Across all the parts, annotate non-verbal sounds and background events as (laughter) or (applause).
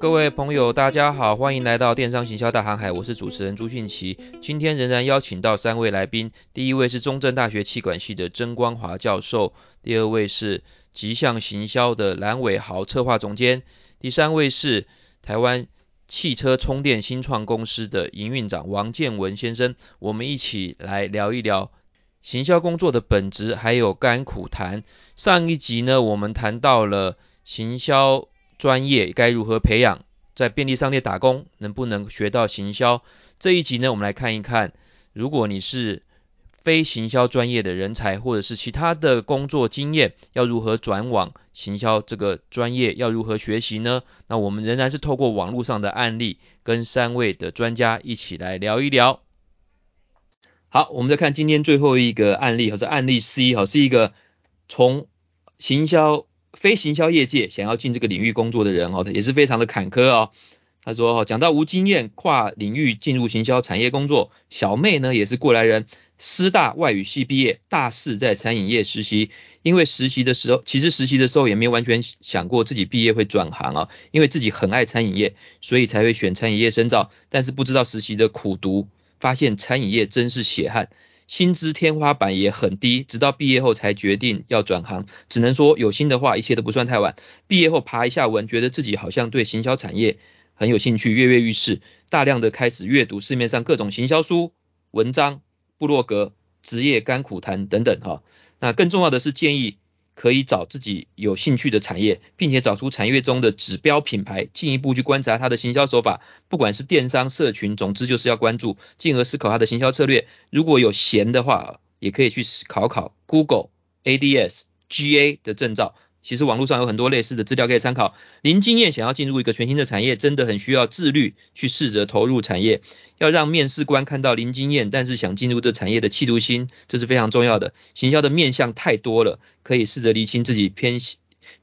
各位朋友，大家好，欢迎来到电商行销大航海，我是主持人朱迅奇。今天仍然邀请到三位来宾，第一位是中正大学企管系的曾光华教授，第二位是极象行销的蓝伟豪策划总监，第三位是台湾汽车充电新创公司的营运长王建文先生。我们一起来聊一聊行销工作的本质，还有甘苦谈。上一集呢，我们谈到了行销。专业该如何培养？在便利商店打工能不能学到行销？这一集呢，我们来看一看，如果你是非行销专业的人才，或者是其他的工作经验，要如何转往行销这个专业？要如何学习呢？那我们仍然是透过网络上的案例，跟三位的专家一起来聊一聊。好，我们再看今天最后一个案例，或者案例 C 哈，是一个从行销。非行销业界想要进这个领域工作的人哦，也是非常的坎坷哦。他说哦，讲到无经验跨领域进入行销产业工作，小妹呢也是过来人，师大外语系毕业，大四在餐饮业实习。因为实习的时候，其实实习的时候也没有完全想过自己毕业会转行啊，因为自己很爱餐饮业，所以才会选餐饮业深造。但是不知道实习的苦读，发现餐饮业真是血汗。薪资天花板也很低，直到毕业后才决定要转行。只能说有心的话，一切都不算太晚。毕业后爬一下文，觉得自己好像对行销产业很有兴趣，跃跃欲试，大量的开始阅读市面上各种行销书、文章、部落格、职业甘苦谈等等哈。那更重要的是建议。可以找自己有兴趣的产业，并且找出产业中的指标品牌，进一步去观察它的行销手法，不管是电商、社群，总之就是要关注，进而思考它的行销策略。如果有闲的话，也可以去考考 Google ADS GA 的证照。其实网络上有很多类似的资料可以参考。零经验想要进入一个全新的产业，真的很需要自律，去试着投入产业。要让面试官看到零经验，但是想进入这产业的企图心，这是非常重要的。行销的面向太多了，可以试着厘清自己偏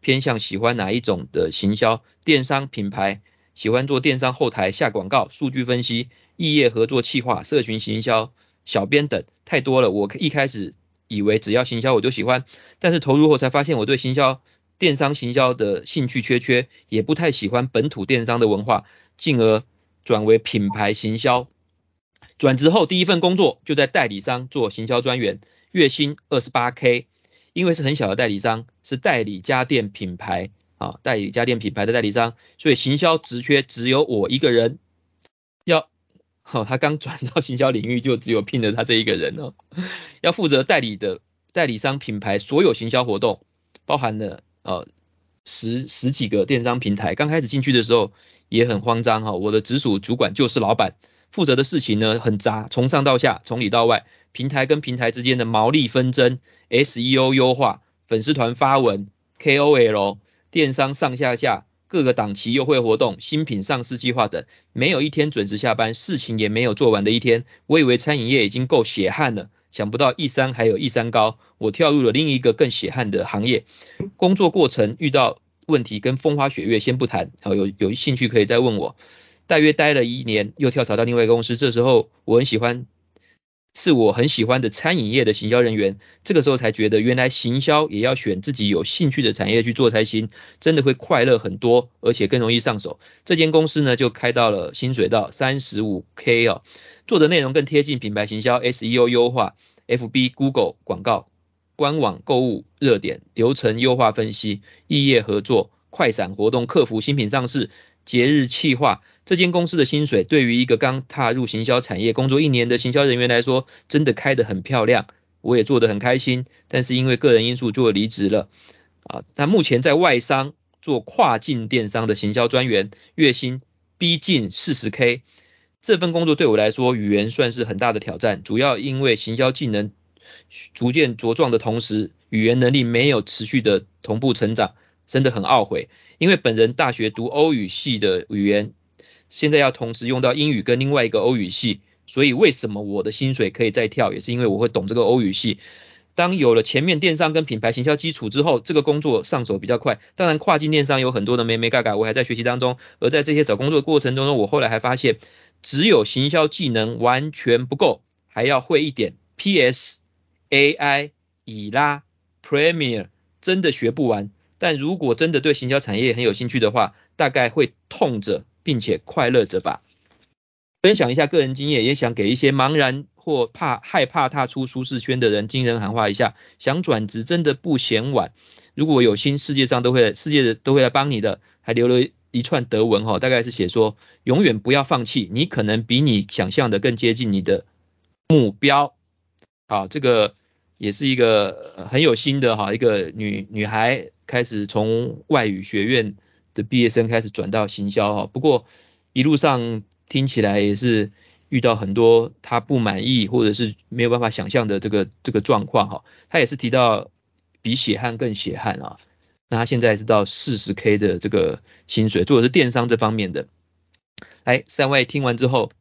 偏向喜欢哪一种的行销。电商品牌喜欢做电商后台下广告、数据分析、异业合作企划、社群行销、小编等，太多了。我一开始以为只要行销我就喜欢，但是投入后才发现我对行销。电商行销的兴趣缺缺，也不太喜欢本土电商的文化，进而转为品牌行销。转职后第一份工作就在代理商做行销专员，月薪二十八 K。因为是很小的代理商，是代理家电品牌啊，代理家电品牌的代理商，所以行销职缺只有我一个人。要，好、哦，他刚转到行销领域就只有聘了他这一个人哦，要负责代理的代理商品牌所有行销活动，包含了。呃，十十几个电商平台，刚开始进去的时候也很慌张哈。我的直属主管就是老板，负责的事情呢很杂，从上到下，从里到外，平台跟平台之间的毛利纷争，SEO 优化，粉丝团发文，KOL，电商上下下各个档期优惠活动，新品上市计划等，没有一天准时下班，事情也没有做完的一天。我以为餐饮业已经够血汗了。想不到一山还有一山高，我跳入了另一个更血汗的行业。工作过程遇到问题跟风花雪月先不谈，好，有有兴趣可以再问我。大约待了一年，又跳槽到另外一个公司。这时候我很喜欢，是我很喜欢的餐饮业的行销人员。这个时候才觉得，原来行销也要选自己有兴趣的产业去做才行，真的会快乐很多，而且更容易上手。这间公司呢，就开到了薪水到三十五 K 哦。做的内容更贴近品牌行销，SEO 优化，FB、Google 广告，官网购物热点，流程优化分析，异业合作，快闪活动，客服新品上市，节日企划。这间公司的薪水对于一个刚踏入行销产业工作一年的行销人员来说，真的开得很漂亮，我也做得很开心。但是因为个人因素就离职了。啊，那目前在外商做跨境电商的行销专员，月薪逼近四十 K。这份工作对我来说，语言算是很大的挑战，主要因为行销技能逐渐茁壮的同时，语言能力没有持续的同步成长，真的很懊悔。因为本人大学读欧语系的语言，现在要同时用到英语跟另外一个欧语系，所以为什么我的薪水可以再跳，也是因为我会懂这个欧语系。当有了前面电商跟品牌行销基础之后，这个工作上手比较快。当然，跨境电商有很多的眉眉嘎嘎，我还在学习当中。而在这些找工作的过程中呢，我后来还发现。只有行销技能完全不够，还要会一点 PS、AI、以拉、Premier 真的学不完。但如果真的对行销产业很有兴趣的话，大概会痛着并且快乐着吧。分享一下个人经验，也想给一些茫然或怕害怕踏出舒适圈的人，精神喊话一下：想转职真的不嫌晚。如果有心，世界上都会世界的都会来帮你的。还留了一串德文哈，大概是写说：永远不要放弃，你可能比你想象的更接近你的目标。好，这个也是一个很有心的哈，一个女女孩开始从外语学院的毕业生开始转到行销哈。不过一路上听起来也是遇到很多他不满意或者是没有办法想象的这个这个状况哈。他也是提到比血汗更血汗啊。那他现在是到四十 K 的这个薪水，做的是电商这方面的。来，三位听完之后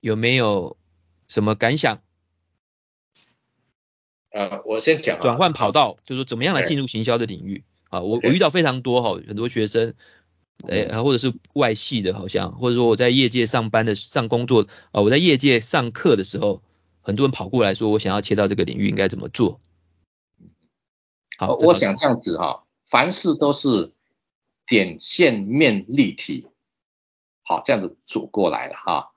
有没有什么感想？呃，我先讲转换跑道，就是说怎么样来进入行销的领域啊？我我遇到非常多哈，很多学生，诶，或者是外系的，好像，或者说我在业界上班的上工作啊，我在业界上课的时候，很多人跑过来说，我想要切到这个领域，应该怎么做？好，我想这样子哈，凡事都是点线面立体，好，这样子组过来了哈，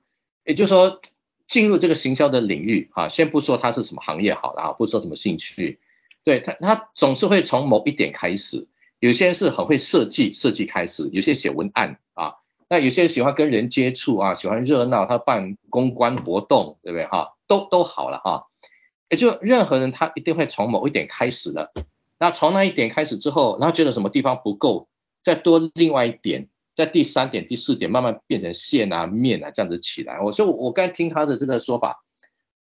也就是说。进入这个行销的领域啊，先不说它是什么行业好了啊，不说什么兴趣，对他他总是会从某一点开始。有些人是很会设计，设计开始；有些写文案啊，那有些人喜欢跟人接触啊，喜欢热闹，他办公关活动，对不对哈？都都好了哈。也就任何人他一定会从某一点开始的，那从那一点开始之后，然后觉得什么地方不够，再多另外一点。在第三点、第四点慢慢变成线啊、面啊这样子起来，我说我刚才听他的这个说法，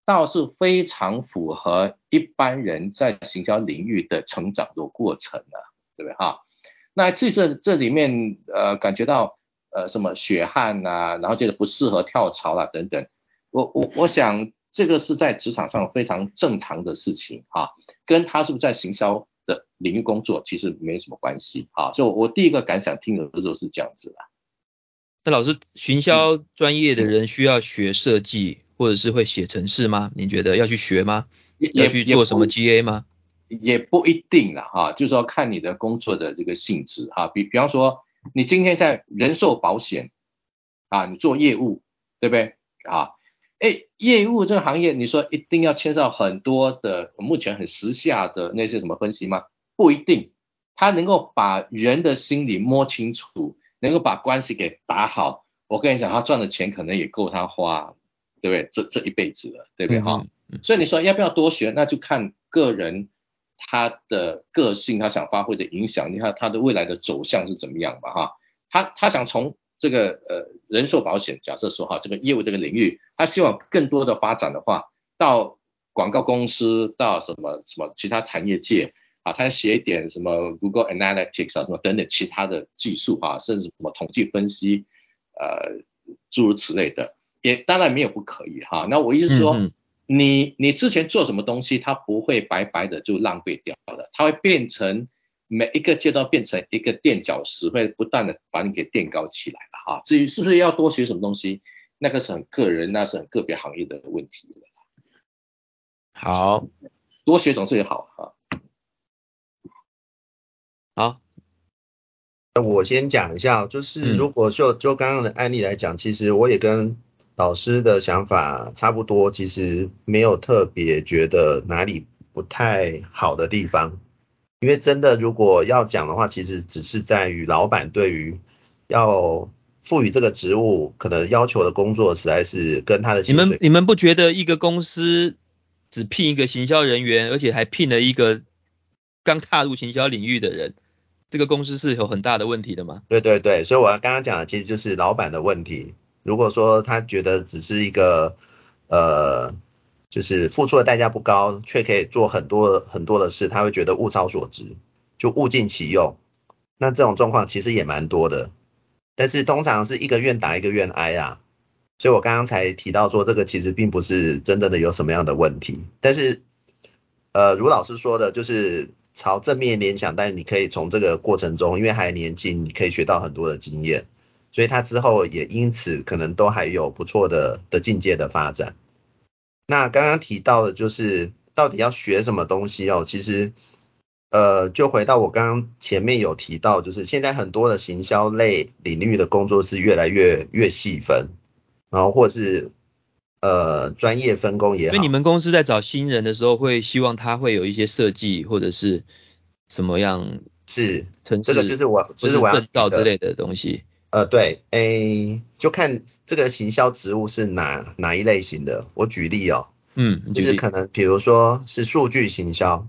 倒是非常符合一般人在行销领域的成长的过程啊，对不对哈？那这这这里面呃感觉到呃什么血汗啊，然后觉得不适合跳槽啦、啊、等等，我我我想这个是在职场上非常正常的事情啊，跟他是不是在行销的领域工作其实没什么关系啊，所以我第一个感想听的时候是这样子的。那老师，行销专业的人需要学设计，或者是会写程式吗？您觉得要去学吗？要去做什么 GA 吗？也也不一定了哈，就是说看你的工作的这个性质哈。比比方说，你今天在人寿保险啊，你做业务，对不对啊？哎，业务这个行业，你说一定要牵涉很多的目前很时下的那些什么分析吗？不一定，他能够把人的心理摸清楚，能够把关系给打好，我跟你讲，他赚的钱可能也够他花，对不对？这这一辈子了，对不对哈？嗯、所以你说要不要多学，那就看个人他的个性，他想发挥的影响你看他的未来的走向是怎么样吧哈？他他想从。这个呃人寿保险，假设说哈，这个业务这个领域，他希望更多的发展的话，到广告公司，到什么什么其他产业界啊，他写一点什么 Google Analytics 啊，什么等等其他的技术啊，甚至什么统计分析，呃，诸如此类的，也当然没有不可以哈。那我意思是说，你你之前做什么东西，它不会白白的就浪费掉了，它会变成。每一个阶段变成一个垫脚石，会不断的把你给垫高起来了哈。至于是不是要多学什么东西，那个是很个人，那是很个别行业的问题。好，多学总是也好哈。好，那我先讲一下，就是如果就就刚刚的案例来讲，其实我也跟老师的想法差不多，其实没有特别觉得哪里不太好的地方。因为真的，如果要讲的话，其实只是在于老板对于要赋予这个职务，可能要求的工作实在是跟他的。你们你们不觉得一个公司只聘一个行销人员，而且还聘了一个刚踏入行销领域的人，这个公司是有很大的问题的吗？对对对，所以我要刚刚讲的其实就是老板的问题。如果说他觉得只是一个呃。就是付出的代价不高，却可以做很多很多的事，他会觉得物超所值，就物尽其用。那这种状况其实也蛮多的，但是通常是一个愿打一个愿挨啊。所以我刚刚才提到说，这个其实并不是真正的有什么样的问题。但是，呃，如老师说的，就是朝正面联想，但是你可以从这个过程中，因为还年轻，你可以学到很多的经验，所以他之后也因此可能都还有不错的的境界的发展。那刚刚提到的就是到底要学什么东西哦？其实呃，就回到我刚刚前面有提到，就是现在很多的行销类领域的工作是越来越越细分，然后或是呃专业分工也好。所以你们公司在找新人的时候，会希望他会有一些设计或者是什么样？是，这个就是我就是我要证照之类的东西。呃，对，诶，就看这个行销职务是哪哪一类型的。我举例哦，嗯，就是可能比如说是数据行销。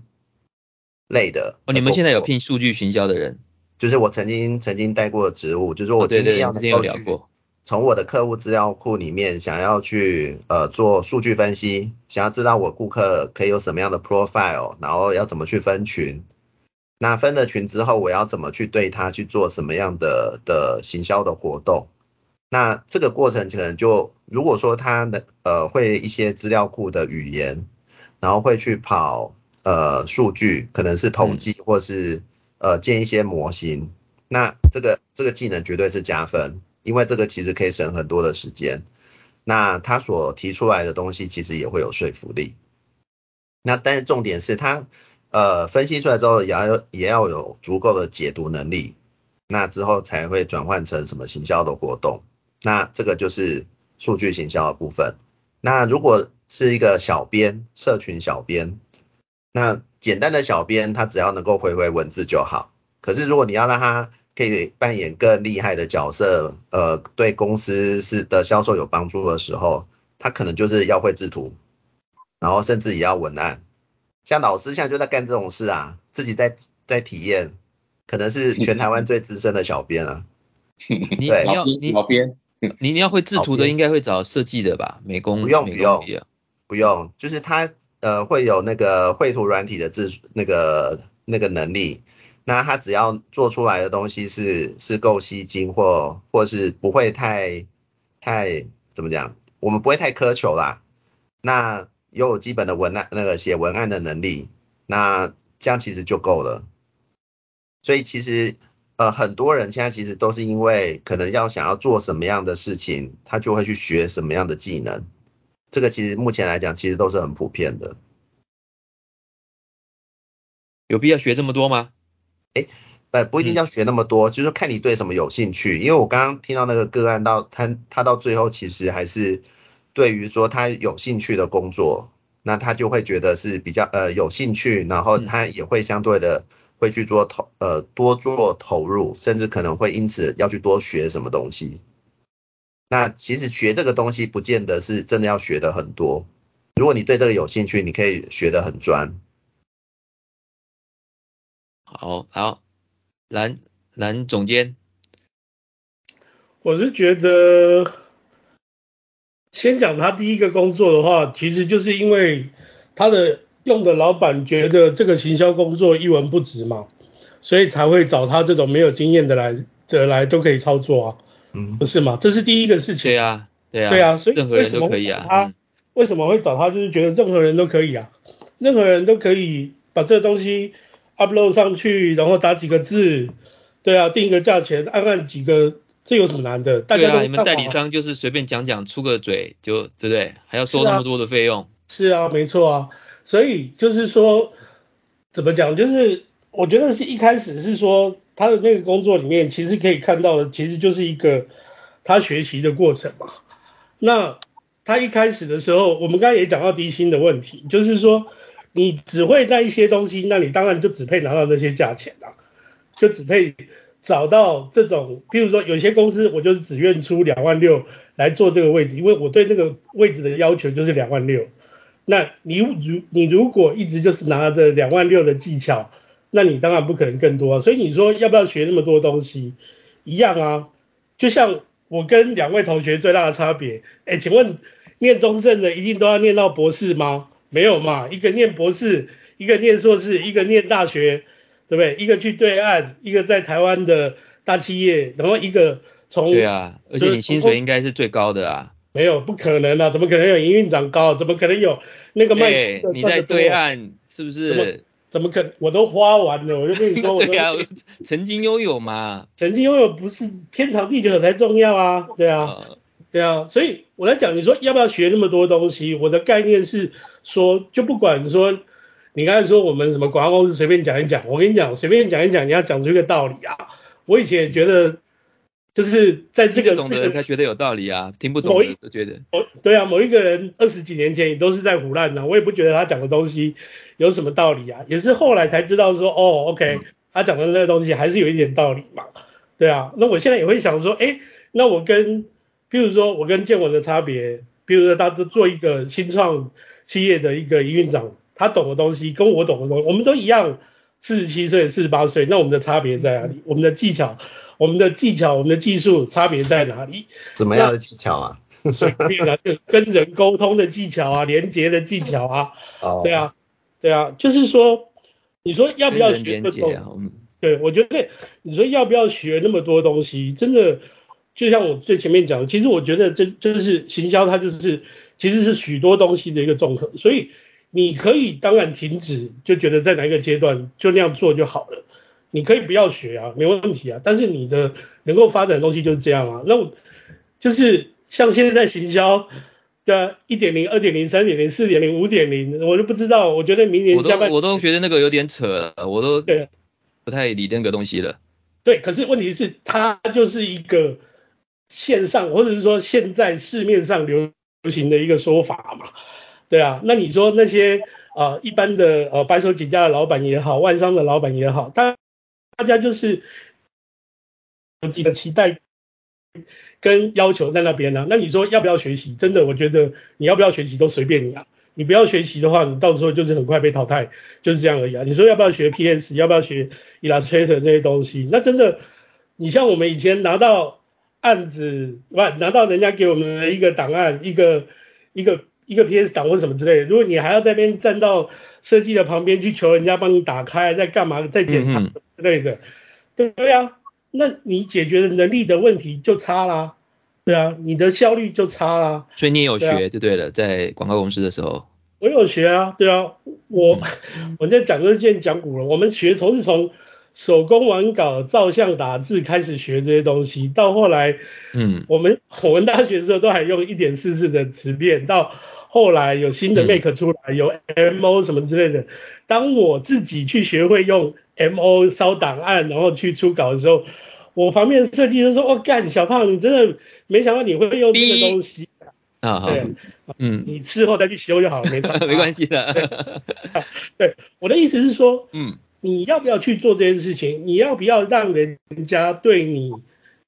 类的哦，你们现在有聘数据行销的人？就是我曾经曾经带过的职务，就是我今天要能够去从我的客户资料库里面想要去呃做数据分析，想要知道我顾客可以有什么样的 profile，然后要怎么去分群，那分了群之后我要怎么去对他去做什么样的的行销的活动，那这个过程可能就如果说他的呃会一些资料库的语言，然后会去跑。呃，数据可能是统计，或是呃建一些模型，那这个这个技能绝对是加分，因为这个其实可以省很多的时间。那他所提出来的东西其实也会有说服力。那但是重点是他呃分析出来之后也要也要有足够的解读能力，那之后才会转换成什么行销的活动。那这个就是数据行销的部分。那如果是一个小编，社群小编。那简单的小编，他只要能够回回文字就好。可是如果你要让他可以扮演更厉害的角色，呃，对公司是的销售有帮助的时候，他可能就是要会制图，然后甚至也要文案。像老师现在就在干这种事啊，自己在在体验，可能是全台湾最资深的小编啊。(laughs) 对，你要你小编，你你要会制图的，应该会找设计的吧？美工不用不用不用，就是他。呃，会有那个绘图软体的制那个那个能力，那他只要做出来的东西是是够吸睛或或是不会太太怎么讲，我们不会太苛求啦。那有基本的文案那个写文案的能力，那这样其实就够了。所以其实呃很多人现在其实都是因为可能要想要做什么样的事情，他就会去学什么样的技能。这个其实目前来讲，其实都是很普遍的。有必要学这么多吗？哎，呃，不一定要学那么多，嗯、就是看你对什么有兴趣。因为我刚刚听到那个个案到他他到最后其实还是对于说他有兴趣的工作，那他就会觉得是比较呃有兴趣，然后他也会相对的会去做投呃多做投入，甚至可能会因此要去多学什么东西。那其实学这个东西不见得是真的要学的很多。如果你对这个有兴趣，你可以学得很专。好，好，蓝蓝总监，我是觉得先讲他第一个工作的话，其实就是因为他的用的老板觉得这个行销工作一文不值嘛，所以才会找他这种没有经验的来的来都可以操作啊。嗯，不是吗？这是第一个事情。对啊，对啊，对啊，所以任何人都可以啊。他为什么会找他？就是觉得任何人都可以啊，任何人都可以把这个东西 upload 上去，然后打几个字，对啊，定一个价钱，按按几个，这有什么难的？大家对啊，你们代理商就是随便讲讲，出个嘴就对不对？还要收那么多的费用？是啊，是啊，没错啊。所以就是说，怎么讲？就是我觉得是一开始是说。他的那个工作里面，其实可以看到的，其实就是一个他学习的过程嘛。那他一开始的时候，我们刚才也讲到低薪的问题，就是说你只会那一些东西，那你当然就只配拿到那些价钱啊，就只配找到这种，譬如说有些公司，我就是只愿出两万六来做这个位置，因为我对那个位置的要求就是两万六。那你如你如果一直就是拿着两万六的技巧，那你当然不可能更多，所以你说要不要学那么多东西？一样啊，就像我跟两位同学最大的差别，哎，请问念中正的一定都要念到博士吗？没有嘛，一个念博士，一个念硕士，一个念大学，对不对？一个去对岸，一个在台湾的大企业，然后一个从对啊，而且你薪水应该是最高的啊。没有，不可能啊，怎么可能有营运长高？怎么可能有那个卖？你在对岸是不是？怎么可能？我都花完了，我就跟你说，(laughs) 对啊，曾经拥有嘛，曾经拥有不是天长地久才重要啊，对啊，呃、对啊，所以我来讲，你说要不要学那么多东西？我的概念是说，就不管说你刚才说我们什么广告公司随便讲一讲，我跟你讲，随便讲一讲，你要讲出一个道理啊。我以前也觉得，就是在这个懂的人才觉得有道理啊，听不懂的都觉得。对啊，某一个人二十几年前也都是在胡乱的，我也不觉得他讲的东西有什么道理啊，也是后来才知道说，哦，OK，他讲的那个东西还是有一点道理嘛。对啊，那我现在也会想说，哎，那我跟，譬如说我跟建文的差别，譬如说他都做一个新创企业的一个营运长，他懂的东西跟我懂的东西，我们都一样。四十七岁、四十八岁，那我们的差别在哪里？我们的技巧、我们的技巧、我们的技术差别在哪里？怎么样的技巧啊？随便啊，就跟人沟通的技巧啊，连接的技巧啊。哦。对啊，对啊，就是说，你说要不要学这么多？对，我觉得你说要不要学那么多东西？真的，就像我最前面讲的，其实我觉得这就是行销，它就是其实是许多东西的一个综合，所以。你可以当然停止，就觉得在哪一个阶段就那样做就好了。你可以不要学啊，没问题啊。但是你的能够发展的东西就是这样啊。那我就是像现在行销的一点零、二点零、三点零、四点零、五点零，我就不知道。我觉得明年下半我都我都觉得那个有点扯了，我都对不太理那个东西了。对，可是问题是它就是一个线上或者是说现在市面上流行的一个说法嘛。对啊，那你说那些呃一般的呃白手起家的老板也好，外商的老板也好，大大家就是有自己的期待跟要求在那边呢、那你说要不要学习？真的，我觉得你要不要学习都随便你啊。你不要学习的话，你到时候就是很快被淘汰，就是这样而已啊。你说要不要学 PS？要不要学 Illustrator 这些东西？那真的，你像我们以前拿到案子，不拿到人家给我们的一个档案，一个一个。一个 PS 档或什么之类的，如果你还要在那边站到设计的旁边去求人家帮你打开，在干嘛，在检查之类的，对对啊，那你解决的能力的问题就差啦，对啊，你的效率就差啦。所以你也有学就对了，在广告公司的时候。我有学啊，对啊，我 (laughs) 我在讲这件讲古了，我们学从是从。手工完稿、照相、打字，开始学这些东西，到后来，嗯，我们 (laughs) 我们大学的时候都还用一点四四的磁片，到后来有新的 Make 出来，嗯、有 MO 什么之类的。当我自己去学会用 MO 烧档案，然后去出稿的时候，我旁边的设计师说：“哦，干，小胖，你真的没想到你会用这个东西啊？”对，嗯，你事后再去修就好了，没 (laughs) 没关系的。(laughs) 对，我的意思是说，嗯。你要不要去做这件事情？你要不要让人家对你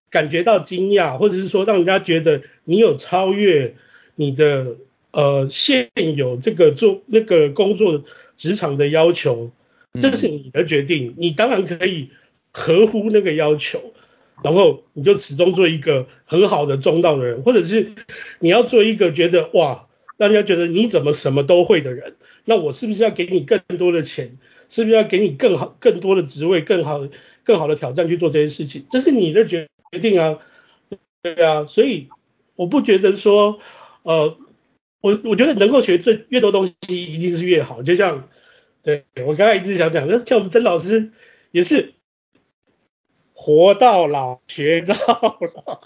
感觉到惊讶，或者是说让人家觉得你有超越你的呃现有这个做那个工作职场的要求？这是你的决定，你当然可以合乎那个要求，然后你就始终做一个很好的中道的人，或者是你要做一个觉得哇，让人家觉得你怎么什么都会的人，那我是不是要给你更多的钱？是不是要给你更好、更多的职位、更好、更好的挑战去做这件事情？这是你的决决定啊，对啊，所以我不觉得说，呃，我我觉得能够学最越多东西一定是越好。就像，对我刚才一直想讲，像我们曾老师也是活到老学到老。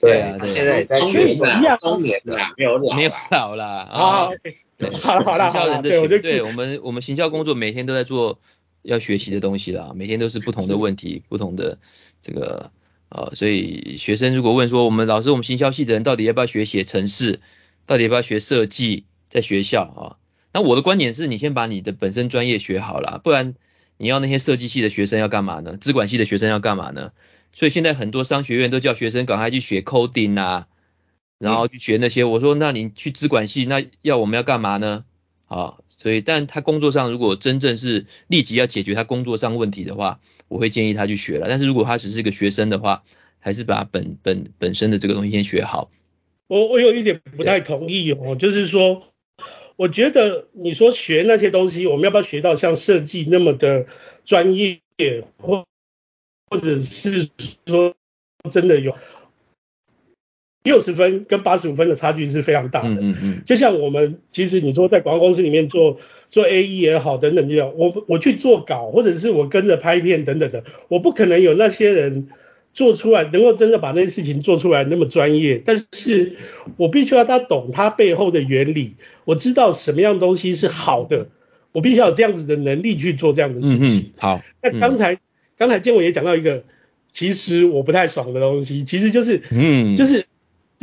对啊，现在也在学一样，中年了，没有老，没有老了啊。对，好了好了，行销人的学，对我们我们行销工作每天都在做要学习的东西啦，每天都是不同的问题，不同的这个呃，所以学生如果问说，我们老师我们行销系的人到底要不要学写程式，到底要不要学设计，在学校啊？那我的观点是你先把你的本身专业学好了，不然你要那些设计系的学生要干嘛呢？资管系的学生要干嘛呢？所以现在很多商学院都叫学生赶快去学 coding 啊。然后去学那些，我说那你去资管系，那要我们要干嘛呢？啊，所以但他工作上如果真正是立即要解决他工作上问题的话，我会建议他去学了。但是如果他只是一个学生的话，还是把本本本身的这个东西先学好。我我有一点不太同意哦，就是说，我觉得你说学那些东西，我们要不要学到像设计那么的专业，或或者是说真的有？六十分跟八十五分的差距是非常大的。嗯嗯嗯。就像我们，其实你说在广告公司里面做做 AE 也好，等等这样，我我去做稿，或者是我跟着拍片等等的，我不可能有那些人做出来能够真的把那些事情做出来那么专业。但是我必须要他懂他背后的原理，我知道什么样东西是好的，我必须要有这样子的能力去做这样的事情。嗯嗯，好。那刚才刚、嗯、才建伟也讲到一个，其实我不太爽的东西，其实就是，嗯，就是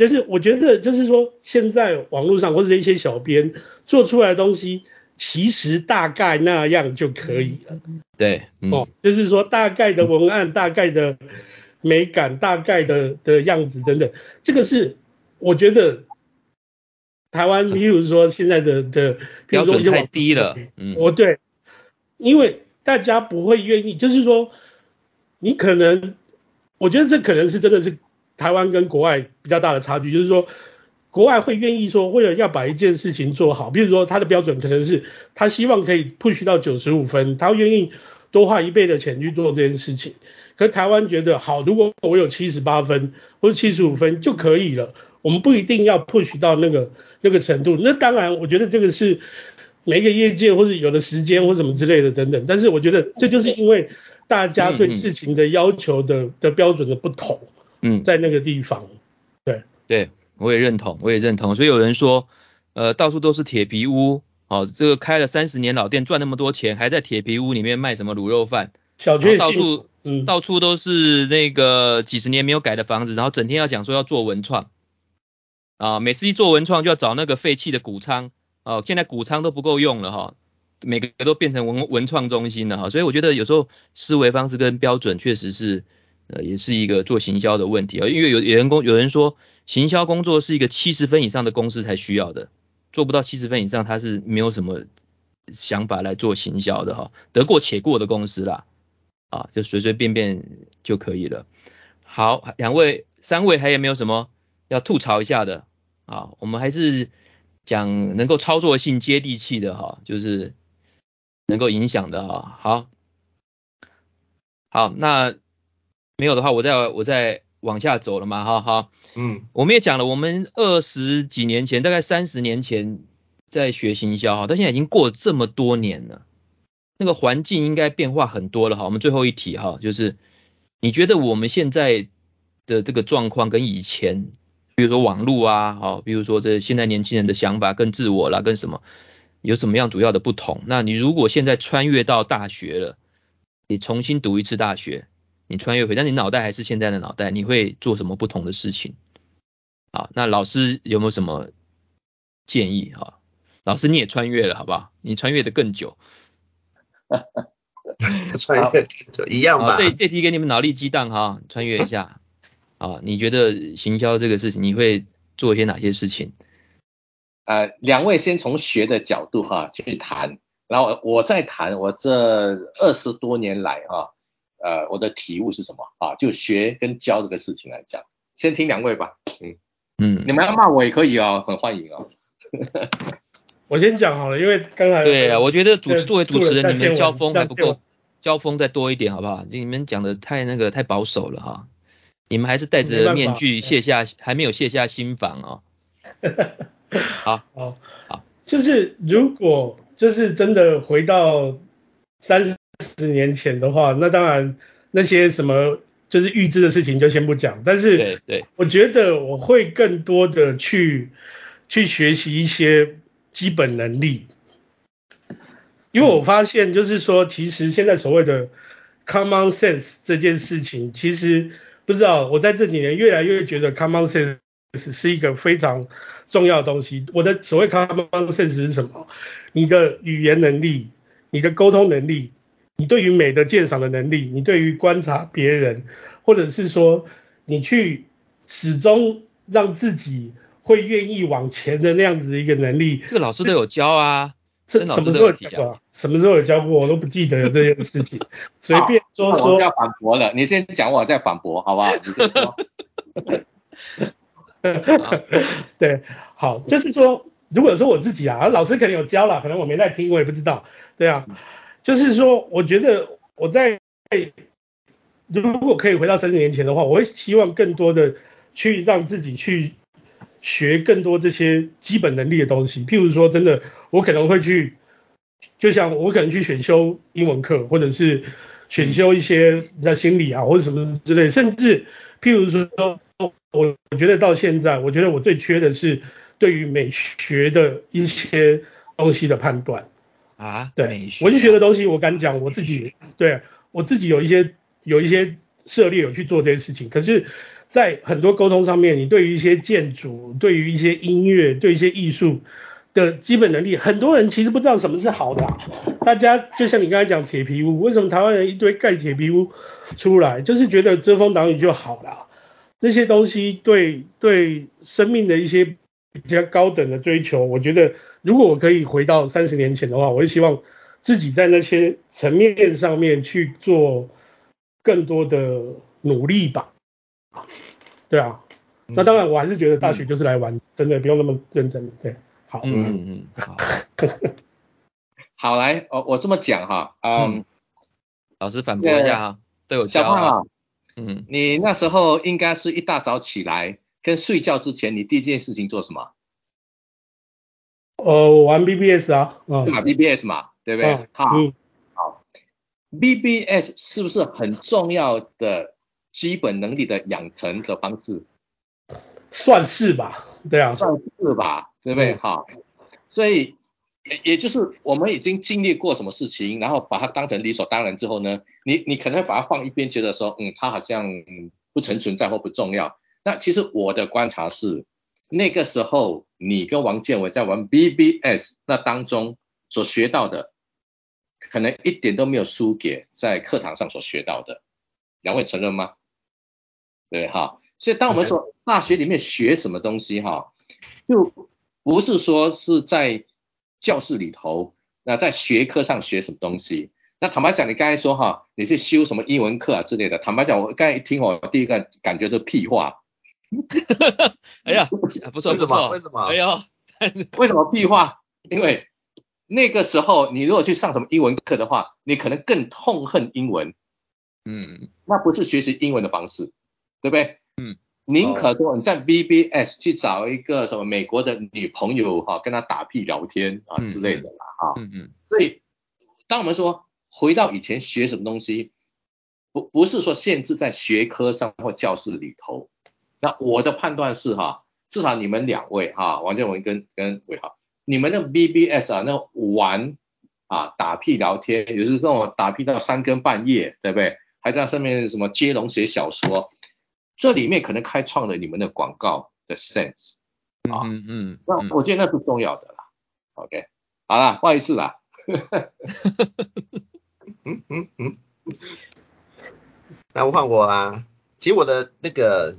就是我觉得就是说，现在网络上或者一些小编做出来的东西，其实大概那样就可以了。对，嗯、哦，就是说大概的文案、大概的美感、大概的的样子等等，这个是我觉得。台湾，譬如说现在的的标准太低了，嗯，我对，因为大家不会愿意，就是说，你可能，我觉得这可能是真的是台湾跟国外比较大的差距，就是说，国外会愿意说，为了要把一件事情做好，比如说他的标准可能是他希望可以 push 到九十五分，他愿意多花一倍的钱去做这件事情，可是台湾觉得好，如果我有七十八分或者七十五分就可以了。我们不一定要 push 到那个那个程度，那当然，我觉得这个是每一个业界或者有的时间或什么之类的等等。但是我觉得这就是因为大家对事情的要求的、嗯、的标准的不同，嗯，在那个地方，对。对，我也认同，我也认同。所以有人说，呃，到处都是铁皮屋，哦，这个开了三十年老店赚那么多钱，还在铁皮屋里面卖什么卤肉饭？小确幸，到处嗯，到处都是那个几十年没有改的房子，然后整天要讲说要做文创。啊，每次一做文创就要找那个废弃的谷仓，哦，现在谷仓都不够用了哈，每个都变成文文创中心了哈，所以我觉得有时候思维方式跟标准确实是，呃，也是一个做行销的问题啊，因为有有人工有人说，行销工作是一个七十分以上的公司才需要的，做不到七十分以上，他是没有什么想法来做行销的哈，得过且过的公司啦，啊，就随随便便就可以了。好，两位、三位还有没有什么要吐槽一下的？啊，我们还是讲能够操作性接地气的哈，就是能够影响的哈。好，好，那没有的话，我再我再往下走了嘛哈。哈，嗯，我们也讲了，我们二十几年前，大概三十年前在学行销哈，到现在已经过了这么多年了，那个环境应该变化很多了哈。我们最后一题哈，就是你觉得我们现在的这个状况跟以前？比如说网络啊，好，比如说这现在年轻人的想法更自我啦，跟什么有什么样主要的不同？那你如果现在穿越到大学了，你重新读一次大学，你穿越回，但你脑袋还是现在的脑袋，你会做什么不同的事情？好，那老师有没有什么建议？哈，老师你也穿越了，好不好？你穿越的 (laughs) 更久，穿越就一样吧。这这题给你们脑力激荡哈，穿越一下。啊，你觉得行销这个事情，你会做一些哪些事情？呃，两位先从学的角度哈去谈，然后我再谈我这二十多年来啊，呃，我的体悟是什么啊？就学跟教这个事情来讲，先听两位吧。嗯嗯，你们要骂我也可以哦，很欢迎哦。(laughs) 我先讲好了，因为刚才对啊，我觉得主持作为主持人，你们交锋还不够，交锋再多一点好不好？你们讲的太那个太保守了哈。你们还是戴着面具卸下，还没有卸下心防哦。(laughs) 好，好，好，就是如果就是真的回到三十年前的话，那当然那些什么就是预知的事情就先不讲。但是，对对，我觉得我会更多的去去学习一些基本能力，因为我发现就是说，其实现在所谓的 common sense 这件事情，其实。不知道，我在这几年越来越觉得 common sense 是一个非常重要的东西。我的所谓 common sense 是什么？你的语言能力，你的沟通能力，你对于美的鉴赏的能力，你对于观察别人，或者是说你去始终让自己会愿意往前的那样子的一个能力。这个老师都有教啊。这什么时候有教过？什么时候有教过？我都不记得有这件事情。(laughs) 随便说说。我要反驳了，你先讲，我再反驳，好不好？你先说。(laughs) 对，好，就是说，如果说我自己啊，老师可能有教了，可能我没在听，我也不知道。对啊，就是说，我觉得我在如果可以回到三十年前的话，我会希望更多的去让自己去。学更多这些基本能力的东西，譬如说，真的，我可能会去，就像我可能去选修英文课，或者是选修一些像心理啊，或者什么之类，甚至譬如说，我我觉得到现在，我觉得我最缺的是对于美学的一些东西的判断啊，对，文学的东西我敢讲，我自己对我自己有一些有一些涉猎有去做这些事情，可是，在很多沟通上面，你对于一些建筑、对于一些音乐、对于一些艺术的基本能力，很多人其实不知道什么是好的啊。大家就像你刚才讲铁皮屋，为什么台湾人一堆盖铁皮屋出来，就是觉得遮风挡雨就好了。那些东西对对生命的一些比较高等的追求，我觉得如果我可以回到三十年前的话，我会希望自己在那些层面上面去做更多的努力吧。对啊，那当然我还是觉得大学就是来玩，嗯、真的不用那么认真。对，好，嗯嗯嗯，(laughs) 好，好来，我我这么讲哈，嗯，嗯老师反驳一下哈，对我教啊。嗯，你那时候应该是一大早起来，跟睡觉之前，你第一件事情做什么？呃，玩 BBS 啊，嗯，对吧？BBS 嘛，对不对？嗯、好，嗯、好，BBS 是不是很重要的基本能力的养成的方式？算是吧，对啊，算是吧，对不对？好、嗯，所以。也也就是我们已经经历过什么事情，然后把它当成理所当然之后呢，你你可能会把它放一边，觉得说，嗯，它好像不曾存在或不重要。那其实我的观察是，那个时候你跟王建伟在玩 BBS 那当中所学到的，可能一点都没有输给在课堂上所学到的。两位承认吗？对哈，所以当我们说大学里面学什么东西哈，就不是说是在教室里头，那在学科上学什么东西？那坦白讲，你刚才说哈，你是修什么英文课啊之类的？坦白讲，我刚才一听，我第一个感觉是屁话。(laughs) 哎呀，不错不错，为什么？哎呦，(laughs) 为什么屁话？因为那个时候你如果去上什么英文课的话，你可能更痛恨英文。嗯，那不是学习英文的方式，对不对？嗯。宁可说你在 BBS 去找一个什么美国的女朋友哈，跟她打屁聊天啊之类的啦哈。嗯嗯。所以当我们说回到以前学什么东西，不不是说限制在学科上或教室里头。那我的判断是哈，至少你们两位哈，王建文跟跟伟豪，你们的 BBS 啊，那玩啊打屁聊天，也是跟我打屁到三更半夜，对不对？还在上面什么接龙写小说。这里面可能开创了你们的广告的 sense 啊，嗯嗯，那、嗯、我觉得那是重要的啦。OK，好啦，不好意思啦。(laughs) 嗯嗯嗯，那我换我啦。其实我的那个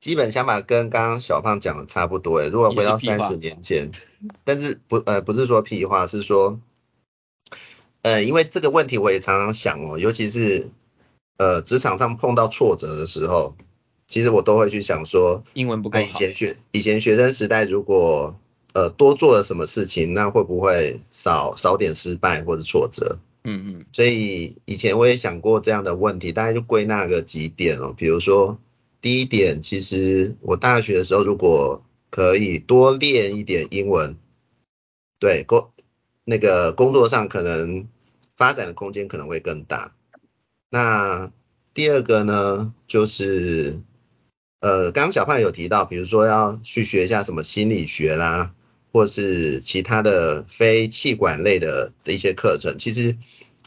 基本想法跟刚刚小胖讲的差不多诶。如果回到三十年前，但是不呃不是说屁话，是说呃因为这个问题我也常常想哦，尤其是呃职场上碰到挫折的时候。其实我都会去想说，英文不够好。以前学以前学生时代，如果呃多做了什么事情，那会不会少少点失败或者挫折？嗯嗯。所以以前我也想过这样的问题，大概就归纳个几点哦。比如说第一点，其实我大学的时候如果可以多练一点英文，对工那个工作上可能发展的空间可能会更大。那第二个呢，就是。呃，刚刚小胖有提到，比如说要去学一下什么心理学啦，或是其他的非气管类的的一些课程，其实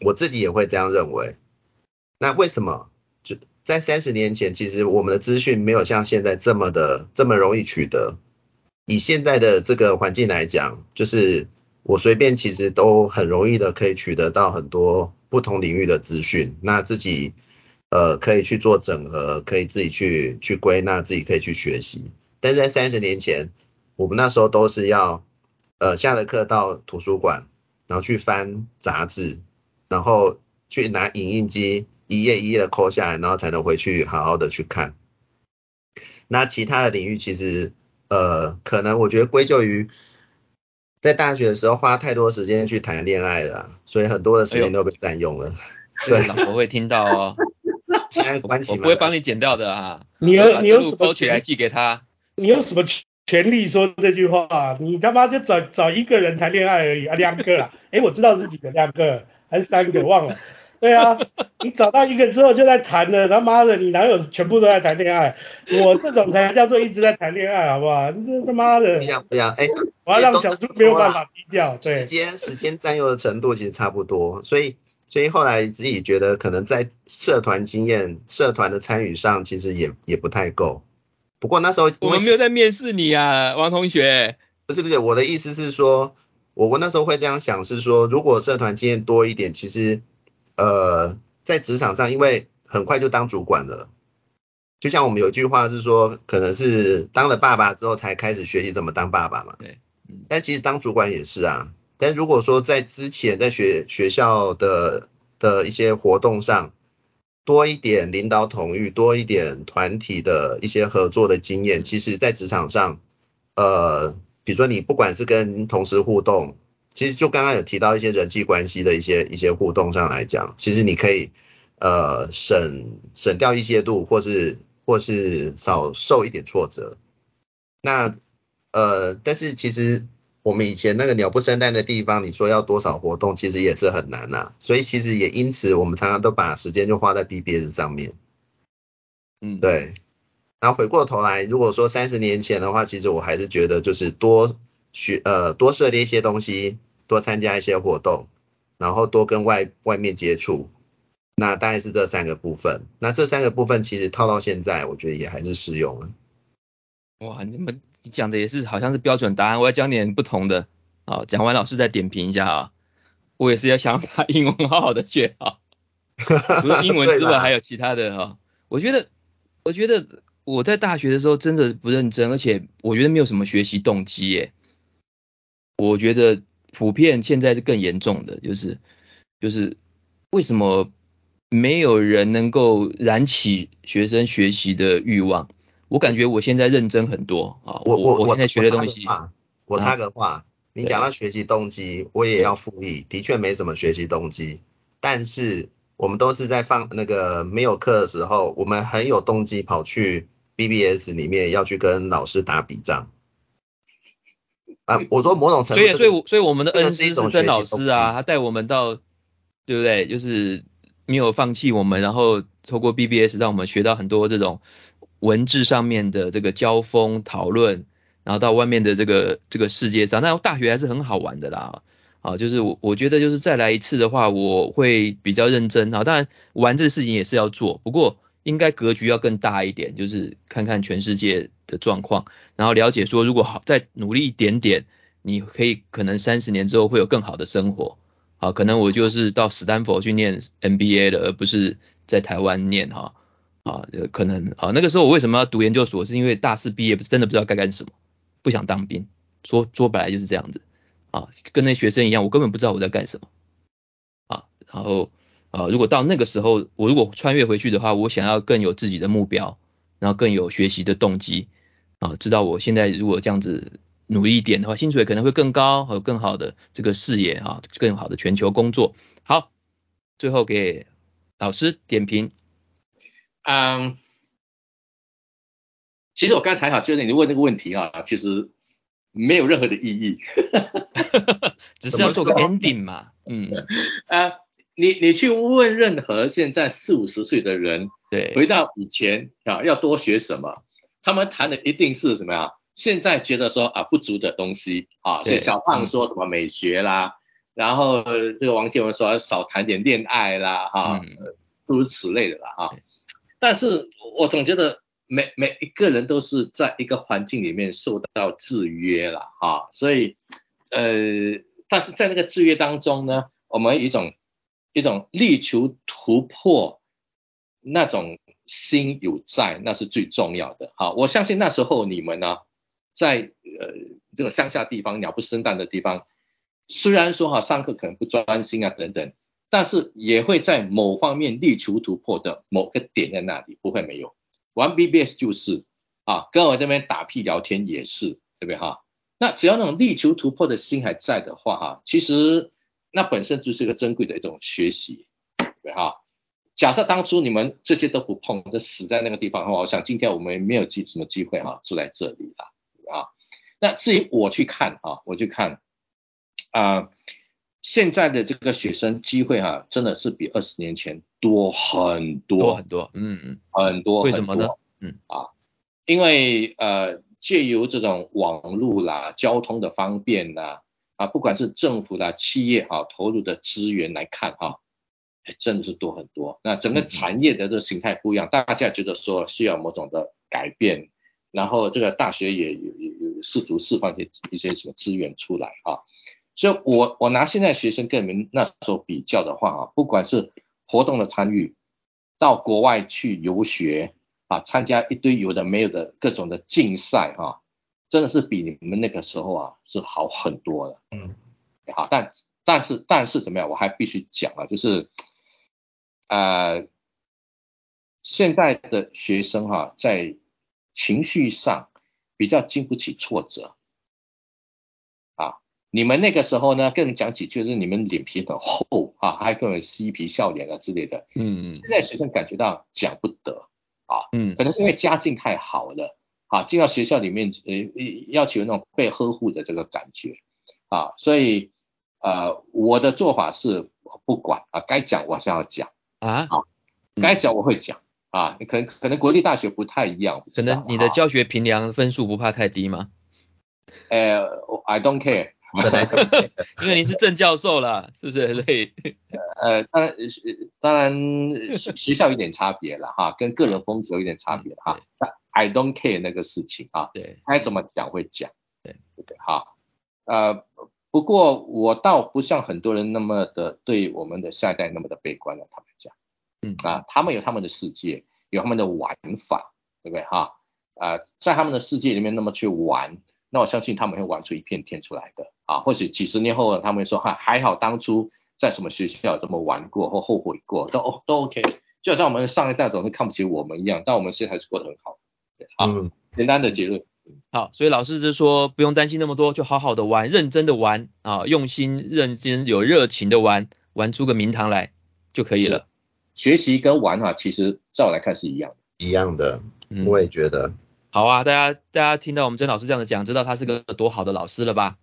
我自己也会这样认为。那为什么？在三十年前，其实我们的资讯没有像现在这么的这么容易取得。以现在的这个环境来讲，就是我随便其实都很容易的可以取得到很多不同领域的资讯，那自己。呃，可以去做整合，可以自己去去归纳，自己可以去学习。但是在三十年前，我们那时候都是要，呃，下了课到图书馆，然后去翻杂志，然后去拿影印机一页一页的抠下来，然后才能回去好好的去看。那其他的领域其实，呃，可能我觉得归咎于在大学的时候花太多时间去谈恋爱了，所以很多的时间都被占用了。哎、对，老婆会听到哦。(laughs) 我不会帮你剪掉的哈。你有你有什么勾起来寄给他？你有什么权利说这句话？你他妈就找找一个人谈恋爱而已啊，两个啊？哎，我知道是几个，两个还是三个忘了。对啊，你找到一个之后就在谈了，他妈的，你哪有全部都在谈恋爱？我这种才叫做一直在谈恋爱，好不好？你这他妈的，不一样不一样，哎，我要让小猪没有办法低调，对，时间时间占用的程度其实差不多，所以所以后来自己觉得可能在社团经验、社团的参与上，其实也也不太够。不过那时候我们没有在面试你啊，王同学。不是不是，我的意思是说，我我那时候会这样想，是说如果社团经验多一点，其实。呃，在职场上，因为很快就当主管了，就像我们有句话是说，可能是当了爸爸之后才开始学习怎么当爸爸嘛。对，但其实当主管也是啊。但如果说在之前在学学校的的一些活动上，多一点领导统御，多一点团体的一些合作的经验，其实在职场上，呃，比如说你不管是跟同事互动。其实就刚刚有提到一些人际关系的一些一些互动上来讲，其实你可以呃省省掉一些度，或是或是少受一点挫折。那呃，但是其实我们以前那个鸟不生蛋的地方，你说要多少活动，其实也是很难呐、啊。所以其实也因此，我们常常都把时间就花在 BBS 上面。嗯，对。然后回过头来，如果说三十年前的话，其实我还是觉得就是多。学呃多涉猎一些东西，多参加一些活动，然后多跟外外面接触，那大概是这三个部分。那这三个部分其实套到现在，我觉得也还是适用了。哇，你怎么你讲的也是好像是标准答案，我要讲点不同的。好，讲完老师再点评一下啊。我也是要想把英文好好的学好，除了英文 (laughs) 之外还有其他的哈。啦我觉得我觉得我在大学的时候真的不认真，而且我觉得没有什么学习动机耶。我觉得普遍现在是更严重的，就是就是为什么没有人能够燃起学生学习的欲望？我感觉我现在认真很多啊，我我我现在学的东西，我插个话，啊、你讲到学习动机，我也要附议，的确没什么学习动机，但是我们都是在放那个没有课的时候，我们很有动机跑去 BBS 里面要去跟老师打笔仗。啊，我说某种程度，所以所以所以我们的恩师是曾老师啊，他带我们到，对不对？就是没有放弃我们，然后透过 BBS 让我们学到很多这种文字上面的这个交锋讨论，然后到外面的这个这个世界上，那大学还是很好玩的啦。啊，就是我我觉得就是再来一次的话，我会比较认真啊。当然玩这个事情也是要做，不过。应该格局要更大一点，就是看看全世界的状况，然后了解说，如果好再努力一点点，你可以可能三十年之后会有更好的生活。好，可能我就是到史丹佛去念 MBA 的，而不是在台湾念哈。啊，可能好，那个时候我为什么要读研究所？是因为大四毕业不是真的不知道该干什么，不想当兵。说说白了就是这样子。啊，跟那学生一样，我根本不知道我在干什么。啊，然后。啊、如果到那个时候，我如果穿越回去的话，我想要更有自己的目标，然后更有学习的动机，啊、呃，知道我现在如果这样子努力一点的话，薪水可能会更高，和更好的这个视野啊，更好的全球工作。好，最后给老师点评。嗯，其实我刚才哈，就是你问这个问题啊，其实没有任何的意义，(laughs) 只是要做个 ending 嘛，嗯，啊。(laughs) 你你去问任何现在四五十岁的人，对，回到以前啊，要多学什么？他们谈的一定是什么呀？现在觉得说啊不足的东西啊，所以小胖说什么美学啦，嗯、然后这个王建文说少谈点恋爱啦，哈、嗯，诸如此类的啦，哈。但是我总觉得每每一个人都是在一个环境里面受到制约了，哈，所以呃，但是在那个制约当中呢，我们一种。一种力求突破那种心有在，那是最重要的。好，我相信那时候你们呢，在呃这个乡下地方鸟不生蛋的地方，虽然说哈上课可能不专心啊等等，但是也会在某方面力求突破的某个点在那里，不会没有。玩 BBS 就是啊，跟我这边打屁聊天也是，对不对哈？那只要那种力求突破的心还在的话哈，其实。那本身就是一个珍贵的一种学习，对哈。假设当初你们这些都不碰，就死在那个地方的话，我想今天我们没有机什么机会哈，住在这里了啊。那至于我去看啊，我去看啊，现在的这个学生机会哈、啊，真的是比二十年前多很多，多很多，嗯嗯，很多，为什么呢？嗯啊，因为呃借由这种网络啦、交通的方便啦，啊，不管是政府啦、企业啊投入的资源来看哈、啊，真的是多很多。那整个产业的这个形态不一样，嗯、大家觉得说需要某种的改变，然后这个大学也有有有试图释放一些一些什么资源出来啊。所以我我拿现在学生跟你们那时候比较的话啊，不管是活动的参与，到国外去游学啊，参加一堆有的没有的各种的竞赛啊，真的是比你们那个时候啊是好很多的。嗯，好，但但是但是怎么样，我还必须讲啊，就是呃，现在的学生哈、啊，在情绪上比较经不起挫折啊。你们那个时候呢，跟人讲起就是你们脸皮很厚啊，还跟人嬉皮笑脸啊之类的。嗯嗯。现在学生感觉到讲不得啊，嗯，可能是因为家境太好了啊，进到学校里面呃要求那种被呵护的这个感觉啊，所以呃我的做法是不管啊，该讲我是要讲啊，好，该讲我会讲。啊，可能可能国立大学不太一样，可能你的教学评量分数不怕太低吗？呃，I don't care。(laughs) 因为您是正教授了，是不是？所以，(laughs) 呃，当然，当然学校有点差别了哈，跟个人风格有点差别哈。I don't care 那个事情啊，对，该怎么讲会讲，对对。对，哈。呃，不过我倒不像很多人那么的对我们的下一代那么的悲观了，他们讲，嗯啊，他们有他们的世界，有他们的玩法，对不对哈？啊，在他们的世界里面那么去玩。那我相信他们会玩出一片天出来的啊，或许几十年后他们会说哈，还好当初在什么学校这么玩过或后悔过，都都 OK，就像我们上一代总是看不起我们一样，但我们现在还是过得很好。好，嗯、简单的结论。好，所以老师就说不用担心那么多，就好好的玩，认真的玩啊，用心、认真、有热情的玩，玩出个名堂来就可以了。学习跟玩啊，其实在我来看是一样的。一样的，我也觉得。好啊，大家大家听到我们曾老师这样的讲，知道他是个多好的老师了吧？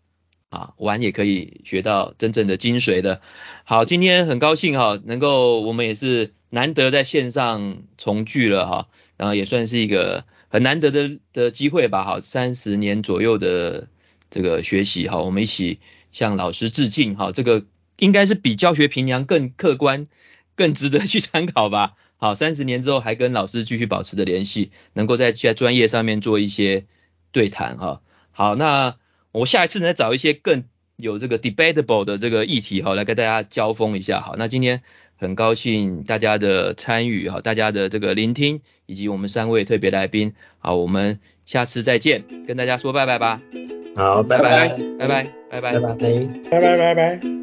啊，玩也可以学到真正的精髓的。好，今天很高兴哈，能够我们也是难得在线上重聚了哈，然后也算是一个很难得的的机会吧。好，三十年左右的这个学习哈，我们一起向老师致敬哈，这个应该是比教学评量更客观、更值得去参考吧。(laughs) 好，三十年之后还跟老师继续保持着联系，能够在在专业上面做一些对谈哈。好，那我下一次，再找一些更有这个 debatable 的这个议题哈，来跟大家交锋一下。好，那今天很高兴大家的参与哈，大家的这个聆听，以及我们三位特别来宾。好，我们下次再见，跟大家说拜拜吧。好，拜拜，拜拜，拜拜，拜拜，拜拜，拜拜。